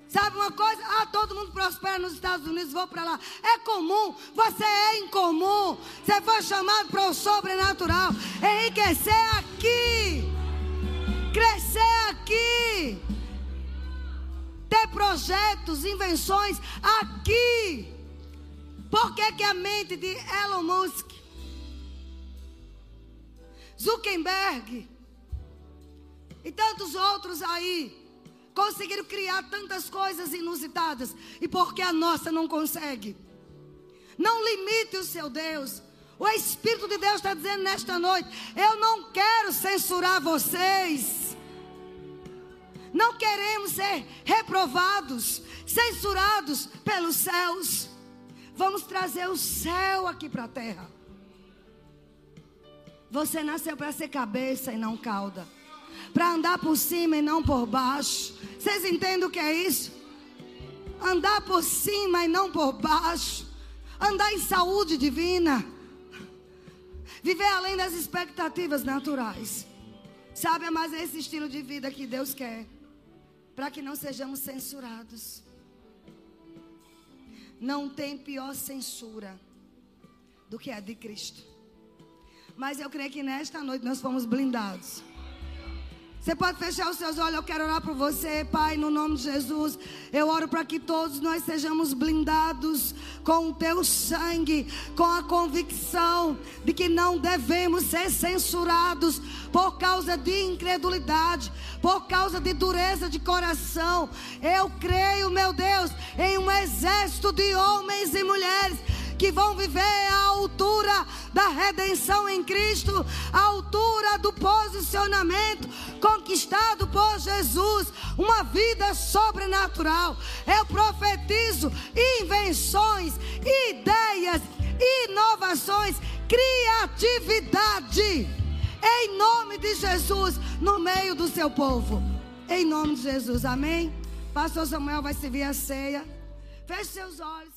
Sabe uma coisa? Ah, todo mundo prospera nos Estados Unidos, vou para lá. É comum, você é incomum. Você foi chamado para o sobrenatural. Enriquecer aqui. Crescer aqui ter projetos, invenções aqui. Por que, que a mente de Elon Musk, Zuckerberg e tantos outros aí conseguiram criar tantas coisas inusitadas e por que a nossa não consegue? Não limite o seu Deus. O Espírito de Deus está dizendo nesta noite: eu não quero censurar vocês. Não queremos ser reprovados, censurados pelos céus. Vamos trazer o céu aqui para a terra. Você nasceu para ser cabeça e não cauda. Para andar por cima e não por baixo. Vocês entendem o que é isso? Andar por cima e não por baixo. Andar em saúde divina. Viver além das expectativas naturais. Sabe, é mais esse estilo de vida que Deus quer para que não sejamos censurados. Não tem pior censura do que a de Cristo. Mas eu creio que nesta noite nós fomos blindados. Você pode fechar os seus olhos, eu quero orar por você, Pai, no nome de Jesus. Eu oro para que todos nós sejamos blindados com o teu sangue, com a convicção de que não devemos ser censurados por causa de incredulidade, por causa de dureza de coração. Eu creio, meu Deus, em um exército de homens e mulheres que vão viver à altura da redenção em Cristo, à altura do posicionamento conquistado por Jesus, uma vida sobrenatural. Eu profetizo invenções, ideias, inovações, criatividade. Em nome de Jesus, no meio do seu povo. Em nome de Jesus, amém? Pastor Samuel vai servir a ceia. Feche seus olhos.